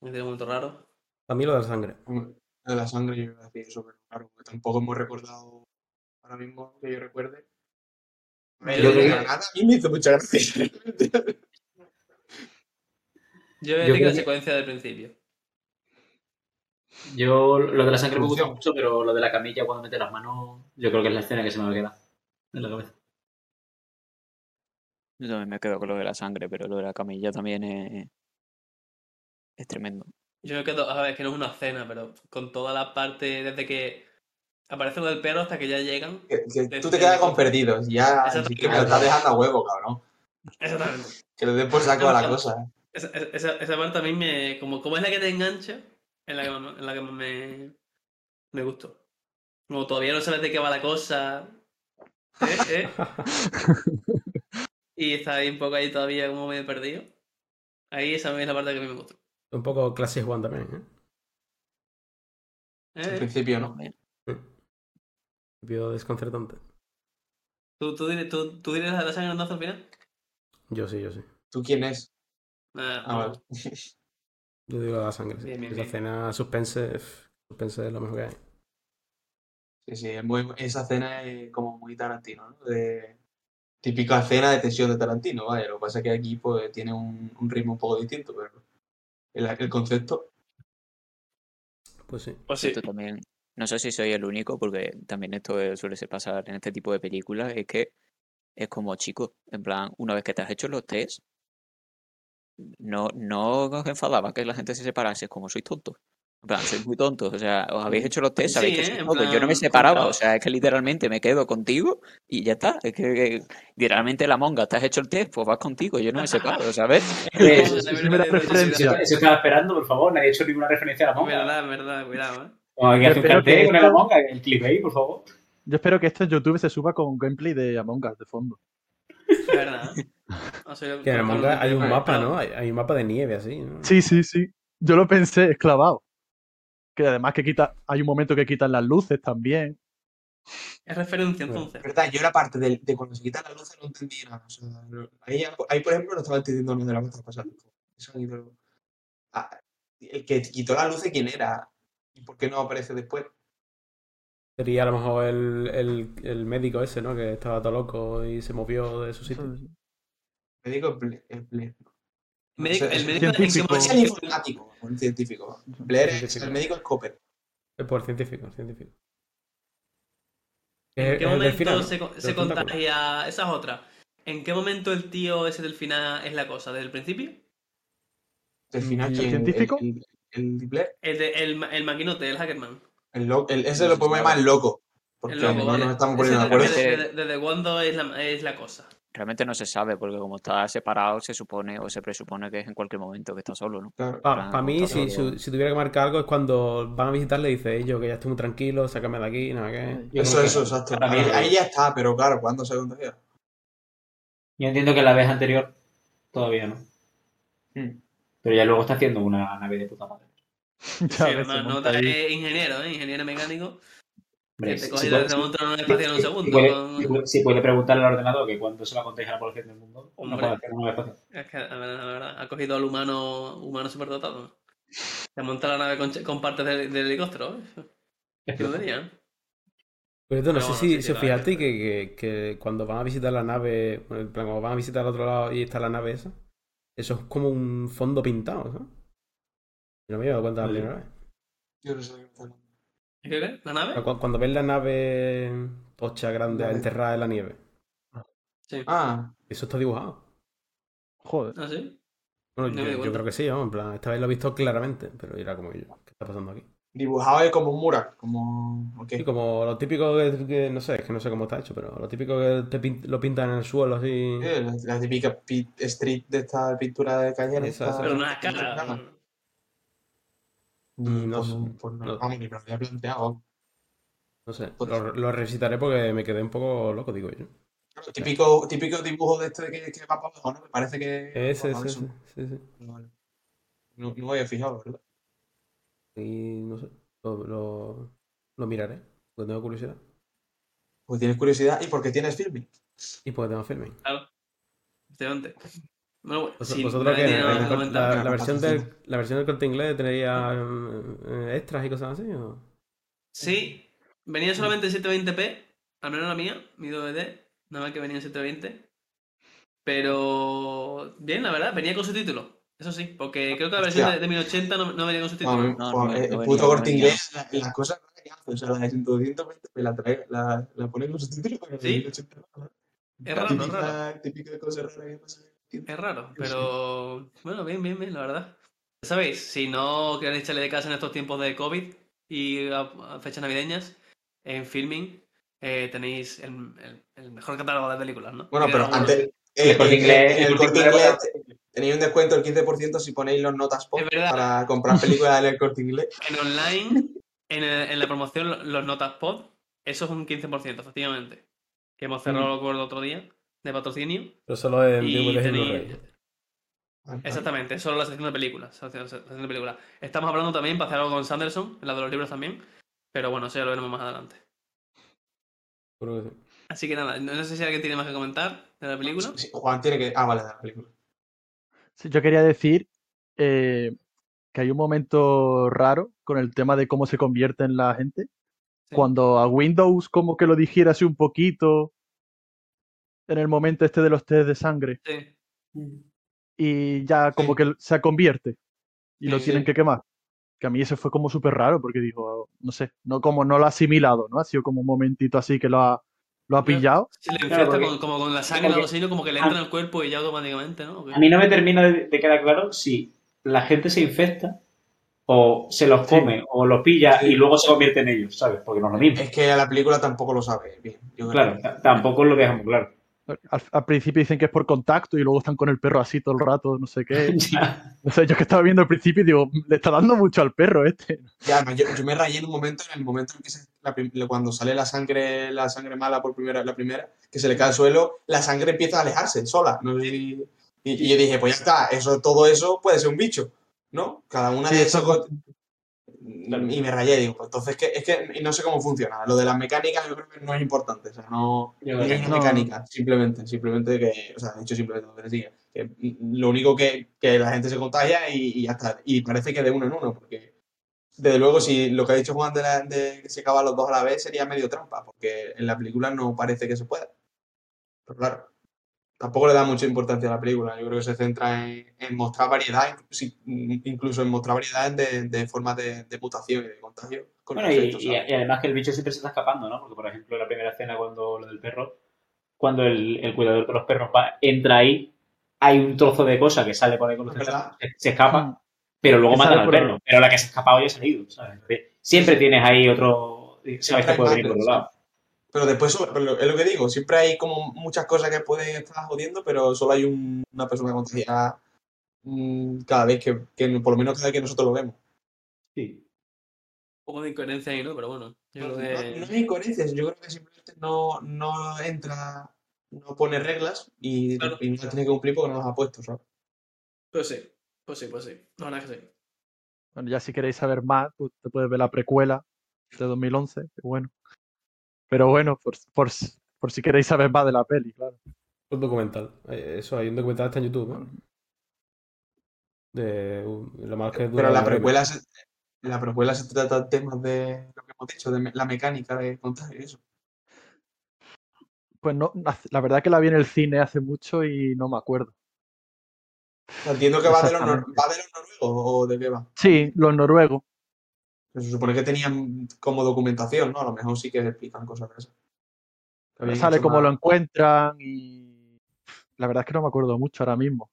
Es un momento raro. A mí lo de la sangre. Hombre, De la sangre yo iba a decir eso, pero claro, porque tampoco hemos recordado ahora mismo que yo recuerde. A ver, Yo Granada a mí me hizo mucha gracia. Yo que creo la secuencia del principio. Yo, lo de la sangre me gusta mucho, pero lo de la camilla cuando mete las manos, yo creo que es la escena que se me va a quedar en la cabeza. Yo también me quedo con lo de la sangre, pero lo de la camilla también es, es tremendo. Yo me quedo, a ver, es que no es una cena, pero con toda la parte desde que aparece lo del perro hasta que ya llegan. Que- que tú te quedas con perdidos ya sí que me lo estás dejando a huevo, cabrón. Exactamente. Que le den por saco a la cosa. Esa, esa, esa parte a mí me. Como, como es la que te engancha, es la que más, en la que más me, me gustó. Como todavía no sabes de qué va la cosa. ¿eh? ¿eh? Y está ahí un poco ahí todavía como medio perdido. Ahí esa es la parte que a mí me gustó. Un poco clase Juan también, ¿eh? Al ¿Eh? principio, ¿no? Vio desconcertante. ¿Tú, tú, dirías, tú, ¿Tú dirías la sangre al final? Yo sí, yo sí. ¿Tú quién es? Ah, Ah, vale. Yo digo la sangre, sí. Bien, bien, Esa bien. cena suspense, suspense es lo mejor que hay. Sí, sí, es muy- esa escena es como muy Tarantino, ¿no? De, típica escena de tensión de Tarantino, vaya. Lo que pasa es que aquí pues, tiene un, un ritmo un poco distinto, pero el, el concepto. Pues sí. Pues sí. Esto también, no sé si soy el único, porque también esto eh, suele ser pasar en este tipo de películas, es que es como, chicos, en plan, una vez que te has hecho los test, no, no os enfadaba que la gente se separase, es como sois tontos. En plan, sois muy tontos, o sea, os habéis hecho los test, sabéis Sí, que ¿eh? sois En tontos. Yo no me separaba, comprado. o sea, es que literalmente me quedo contigo y ya está. Es que, que literalmente la monga, te has hecho el test, pues vas contigo, yo no me separo, ¿sabes? Eh, me da referencia. Eso estaba esperando, por favor. Nadie ha hecho ninguna referencia a la monja. Verdad, verdad, cuidado, ¿eh? Un que con el clip ahí, por favor. Yo espero que esto en YouTube se suba con gameplay de Among Us de fondo. Es verdad. O sea, Que en con- manga hay un mapa, ¿no? Hay, hay un mapa de nieve así, ¿no? Sí, sí, sí. Yo lo pensé, es clavado. Que además que quita, hay un momento que quitan las luces también. Es referencia entonces. ¿Verdad? Yo la parte de, de cuando se quitan las luces no entendí nada. O sea, no- ahí, ahí, por ejemplo, no estaba entendiendo lo de la estaba pasando. Eso ha ido- Ah, el que quitó las luces, ¿quién era? ¿Y por qué no aparece después? Sería a lo mejor el, el, el médico ese, ¿no? Que estaba todo loco y se movió de su sitio. Me digo el, el, Blair. Médico- el médico científico. Es el informático, un científico. Blair es Científico. el médico, es Copper. Es por científico, el científico. ¿En qué el momento final, ¿no? se, se contagia? Esa es otra. ¿En qué momento el tío ese del final es la cosa? ¿Desde el principio? Del final, ¿El científico? El, el, Blair. El, de, el, el maquinote, el Hackerman. El lo- el- ese No lo podemos llamar loco. Porque El loco, no vale. nos estamos poniendo de desde- acuerdo. Desde, desde cuándo es la, es la cosa? Realmente no se sabe, porque como está separado, se supone o se presupone que es en cualquier momento que está solo, ¿no? Claro. Para mí, si, si, tuviera que marcar algo, es cuando van a visitarle y dice yo que ya estoy muy tranquilo, sácame de aquí, nada que. Eso, eso, exacto. para mí- Ahí, ahí ya está, pero claro, ¿cuándo se contagia? Yo entiendo que la vez anterior todavía no. Hmm. Pero ya luego está haciendo una nave de puta madre. Sí, ves, no, se no monta te- ahí. es ingeniero, ¿eh? Ingeniero mecánico. Hombre, que te coge si puede- en un espacio en un segundo. Si puede, con- si puede- preguntarle al ordenador que cuándo se va a contagiar la población del mundo, no Hombre. puede hacer una fácil. Es que, la verdad, la verdad, ha cogido al humano, humano superdotado. Se monta la nave con, con partes del, del helicóptero. ¿eh? Qué tontería, ¿eh? Pero tú no Pero sé si, sí, si fijaste que, que, que cuando van a visitar la nave, bueno, en plan, cuando van a visitar al otro lado y está la nave esa, eso es como un fondo pintado, ¿sabes? Yo no me había dado cuenta la primera vez. Yo no sé qué me está hablando. ¿Qué qué? ¿La nave? Cu- Cuando ves la nave tocha grande Nave. enterrada en la nieve, Sí. Ah, eso está dibujado. Joder. ¿Ah, sí? Bueno, No yo, creo que sí, ¿no? En plan, esta vez lo he visto claramente, pero era como yo, ¿qué está pasando aquí? Dibujado es como un mural, como... Sí, como lo típico que, que- no sé, es que no sé cómo está hecho, pero lo típico que te lo pintan en el suelo así. Eh, la, la típica pi- street de esta pintura de calle. Esa, esa. Pero no es cara. Ni, No pues, sé. pues no, No. vamos, ni me lo había planteado. No sé, Pues- lo, lo revisitaré porque me quedé un poco loco, digo yo. Claro, típico, típico dibujo de este que, que va para abajo, ¿no? Me parece que... Ese, bueno, ese, ese, sí, sí. Vale. No, no me había fijado, ¿verdad? Y no sé, lo, lo, lo miraré, porque tengo curiosidad. Porque tienes curiosidad y porque tienes filming. Y pues tengo filming. Claro. Efectivamente. Bueno, Vos- si ¿Vosotros que comentar. la- versión del, ¿La versión del corte inglés tendría eh, extras y cosas así? ¿o? Sí, venía solamente en 720p, al menos la mía, mi DVD, nada más que venía en 720. Pero bien, la verdad, venía con subtítulos. Eso sí, porque creo que la versión de, de 1080 no, no venía con subtítulos. No, pues, no, el no puto corte inglés, la- las cosas raras que hace. O sea, la de 120 me la trae, la, la pone con subtítulos. pero Sí. en 1080 no. Es raro, es raro. Típica, típica cosa rara que pasa. Es raro, pero bueno, bien, bien, bien, la verdad. Sabéis, si no queréis echarle de casa en estos tiempos de COVID y a, a fechas navideñas, en filming eh, tenéis el, el- el mejor catálogo de películas, ¿no? Bueno, pero antes. El Corte eh, Inglés- en el el Corte inglés tenéis un descuento del 15% si ponéis los notas pop para comprar películas en el corte inglés. En online, en, el- en la promoción, lo- los notas pod, eso es un 15%, efectivamente. Que hemos cerrado Mm. el acuerdo otro día de patrocinio. Pero solo en Y DVDs tenéis- Blu-ray. Exactamente, solo la sección de películas. la sección- de películas. Estamos hablando también para hacer algo con Sanderson, en la de los libros también. Pero bueno, eso ya lo veremos más adelante. Seguro que sí. Así que nada, no sé si alguien tiene más que comentar de la película. Sí, Juan tiene que. Ah, vale, de la película. Yo quería decir eh, que hay un momento raro con el tema de cómo se convierte en la gente. Sí. Cuando a Windows como que lo dijera así un poquito en el momento este de los test de sangre Sí. y ya como Sí. que se convierte y lo tienen sí. que quemar. Que a mí eso fue como súper raro porque digo, no sé, no como no lo ha asimilado, ¿no? Ha sido como un momentito así que lo ha, lo ha pillado. Si le Claro, infecta porque- con- como con la sangre así, ¿no? como que le entra en el cuerpo y ya automáticamente, ¿no? A mí no me termina de, de quedar claro si la gente se infecta o se los Sí. come o los pilla Sí. y luego se convierte en ellos, ¿sabes? Porque no es lo mismo. Es que la película tampoco lo sabe bien. Yo Claro, que- tampoco lo dejamos claro. Al, al principio dicen que es por contacto y luego están con el perro así todo el rato, no sé qué. No sé, yo que estaba viendo al principio y digo, le está dando mucho al perro este. Ya, yo, yo me rayé en un momento, en el momento en que se- la cuando sale la sangre, la sangre mala por primera, la primera, que se le cae al suelo, la sangre empieza a alejarse sola. ¿no? Y, y- y yo dije, pues ya está, eso, todo eso puede ser un bicho, ¿no? Cada una Sí, de esas cosas. Y me rayé, digo, pues entonces que, es que y no sé cómo funciona. Lo de las mecánicas yo creo que no es importante. O sea, no, Yo no creo es que no. mecánica, simplemente, simplemente que, o sea, de hecho simplemente lo que lo único que, que la gente se contagia y, y ya está. Y parece que de uno en uno, porque desde luego si lo que ha dicho Juan de, la- de que se acaban los dos a la vez sería medio trampa, porque en la película no parece que se pueda. Pero claro, tampoco le da mucha importancia a la película. Yo creo que se centra en, en mostrar variedad, incluso, incluso en mostrar variedades de, de formas de, de mutación y de contagio. Con Bueno, y, además que el bicho siempre se está escapando, ¿no? Porque, por ejemplo, en la primera escena, cuando lo del perro, cuando el, el cuidador de los perros va, entra ahí, hay un trozo de cosa que sale por ahí con los verdad. se, se escapa, Mm. Pero luego matan al por- perro. Pero la que se ha escapado ya ha salido, ¿sabes? Siempre tienes ahí otro. Sabes que puede venir por otro lado. Pero después, es lo que digo, siempre hay como muchas cosas que pueden estar jodiendo, pero solo hay un- una persona contagiada mm, cada vez que, que, por lo menos cada vez que nosotros lo vemos. Sí. Un poco de incoherencia ahí, ¿no? Pero bueno, yo No, creo no- que... no hay incoherencias, yo creo que simplemente no, no entra, no pone reglas y, Claro. y no las tiene que cumplir porque no las ha puesto, ¿sabes? Pues sí, pues sí, pues sí. La verdad que sí. Bueno, ya si queréis saber más, pues te puedes ver la precuela de 2011, que bueno. Pero bueno, por, por, por si queréis saber más de la peli, claro. Un documental. Eh, Eso, hay un documental está en YouTube, ¿no? De lo más que dura Pero la precuela, se, la precuela se trata de temas de lo que hemos dicho, de la mecánica de contagio y eso. Pues no, la verdad que la vi en el cine hace mucho y no me acuerdo. Entiendo que va de, los, nor- va de los noruegos o de qué va. Sí, los noruegos. Se supone que tenían como documentación, ¿no? A lo mejor sí que explican cosas de esas. Habían Sale cómo lo encuentran y la verdad es que no me acuerdo mucho ahora mismo.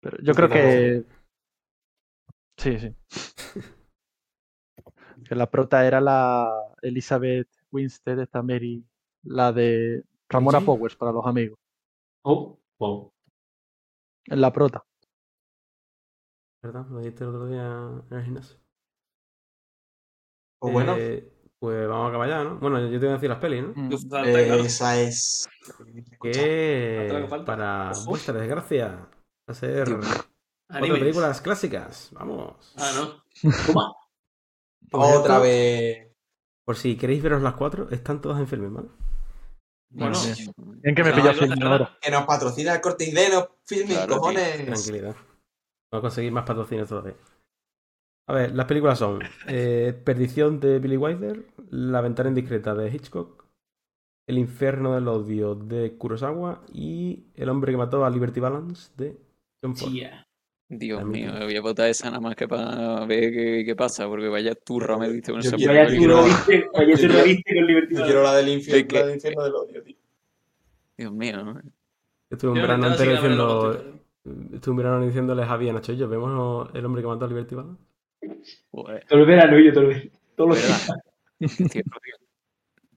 Pero yo creo que sí, sí. Que la prota era la Elizabeth Winstead, esta Mary, la de Ramona ¿Sí? Powers para los amigos. Oh, wow. Es la prota. ¿Verdad? Lo dijiste el otro día en el gimnasio. Pues bueno, Eh, pues vamos a acabar ya, ¿no? Bueno, yo te voy a decir las pelis, ¿no? Mm. Eh, claro. esa es. Que para Ojo. vuestra desgracia va a ser cuatro películas clásicas. Vamos. Ah, no. Toma. Por Otra vez. Por si queréis veros las cuatro, están todas en filmes, ¿vale? Bueno, Bien. Bien que me No, pillas no, no, filming ahora. Que nos patrocina el corte inglés, nos Claro, tío. cojones. Tranquilidad. Vamos a conseguir más patrocinios todavía. A ver, las películas son eh, Perdición de Billy Wilder, La ventana indiscreta de Hitchcock, El infierno del odio de Kurosawa y El hombre que mató a Liberty Balance de John Ford. Dios mío, voy a votar esa nada más que para ver qué, qué pasa, porque vaya turra me diste con esa Vaya película. viste, vaya tú lo viste con Liberty Yo quiero la del infierno, la del infierno del odio, tío. Dios mío, ¿no? Estuve un yo verano no entero diciendo. Estuve un verano diciéndole a Nacho, yo vemos El hombre que mató a Liberty Balance. Joder, Todo el verano, yo todo el verano. Todos los.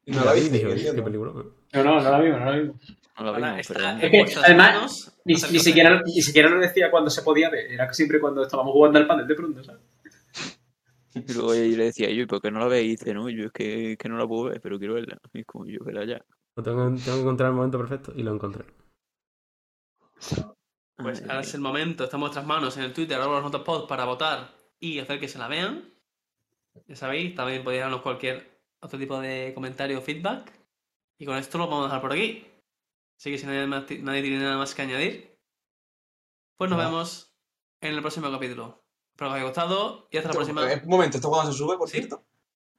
No la viste, dijo, que qué película. No, no, no la vimos, no la vimos. No la Ahora vimos, está pero... Es que, además, manos Ni, ni siquiera, ni siquiera lo decía cuando se podía ver, era siempre cuando estábamos jugando al panel de pronto, ¿sabes? Y luego yo le decía, yo, ¿y por qué no la veis? Y dice, no, yo es que, que no la puedo ver, pero quiero verla. Y es como, yo, verla ya. Tengo, tengo que encontrar el momento perfecto y lo encontré. Pues Ay, ahora es el momento, está en vuestras manos en el Twitter, arroba los notas pod, para votar y hacer que se la vean. Ya sabéis, también podéis darnos cualquier otro tipo de comentario o feedback. Y con esto lo vamos a dejar por aquí. Así que si nadie, nadie tiene nada más que añadir, pues nos No. vemos en el próximo capítulo. Espero que os haya gustado y hasta la próxima. Eh, Un momento, ¿esto cuándo se sube, por Sí. cierto?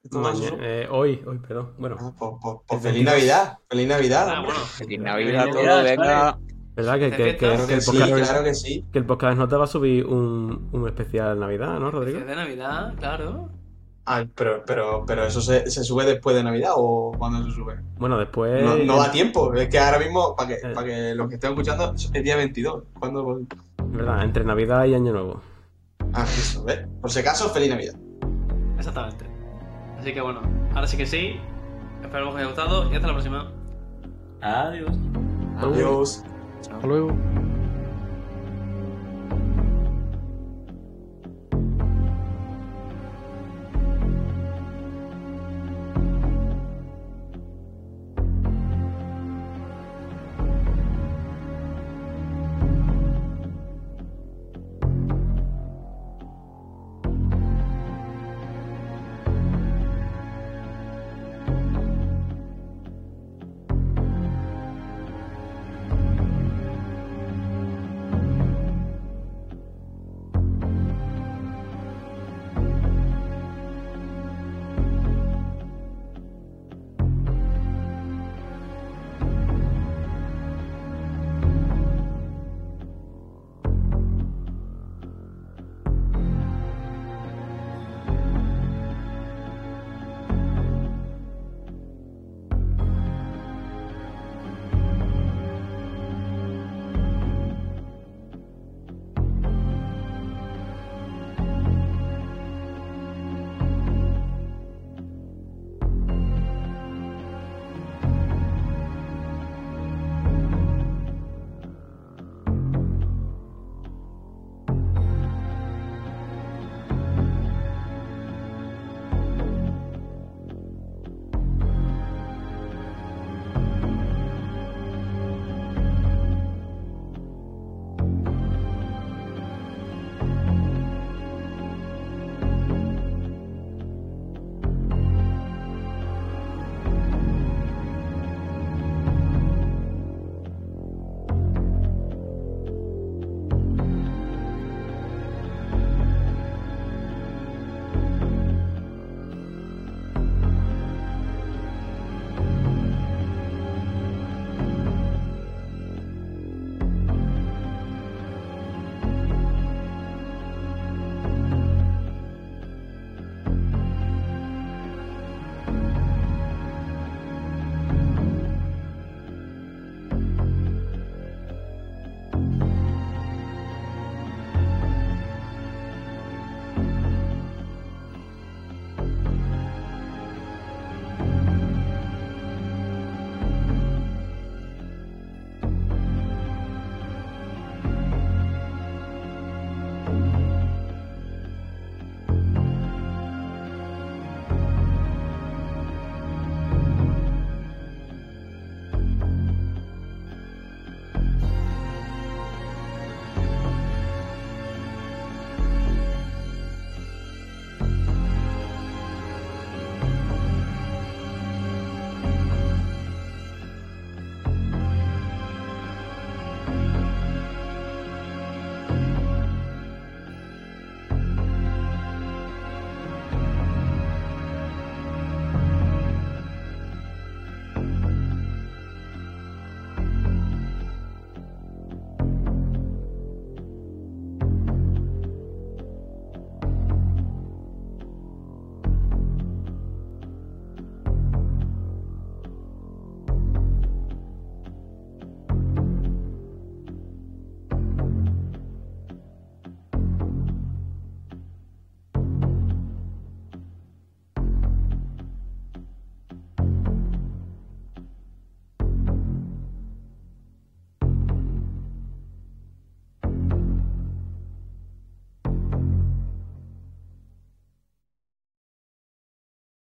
¿Esto cuándo se Maña- sube? eh, hoy, hoy, perdón. Bueno, Ah, pues, pues- pues El feliz 22. Navidad, feliz Navidad. Ah, bueno. Feliz Feliz Navidad, todo, Navidad, venga. ¿verdad? Que, que, que- Claro que el Sí, podcast, claro que sí. que el podcast de Nota va a subir un, un especial Navidad, ¿no, Rodrigo? Feliz de Navidad, claro. Ah, pero, pero, pero eso se, se sube después de Navidad o cuándo se sube. Bueno, después. No, no da tiempo, es que ahora mismo, para que, Eh. para que los que estén escuchando, es día 22. ¿Cuándo? ¿Verdad? Entre Navidad y Año Nuevo. Ah, eso, ¿ves? Por si acaso, feliz Navidad. Exactamente. Así que bueno, ahora sí que sí. Esperamos que os haya gustado y hasta la próxima. Adiós. Adiós. Hasta luego.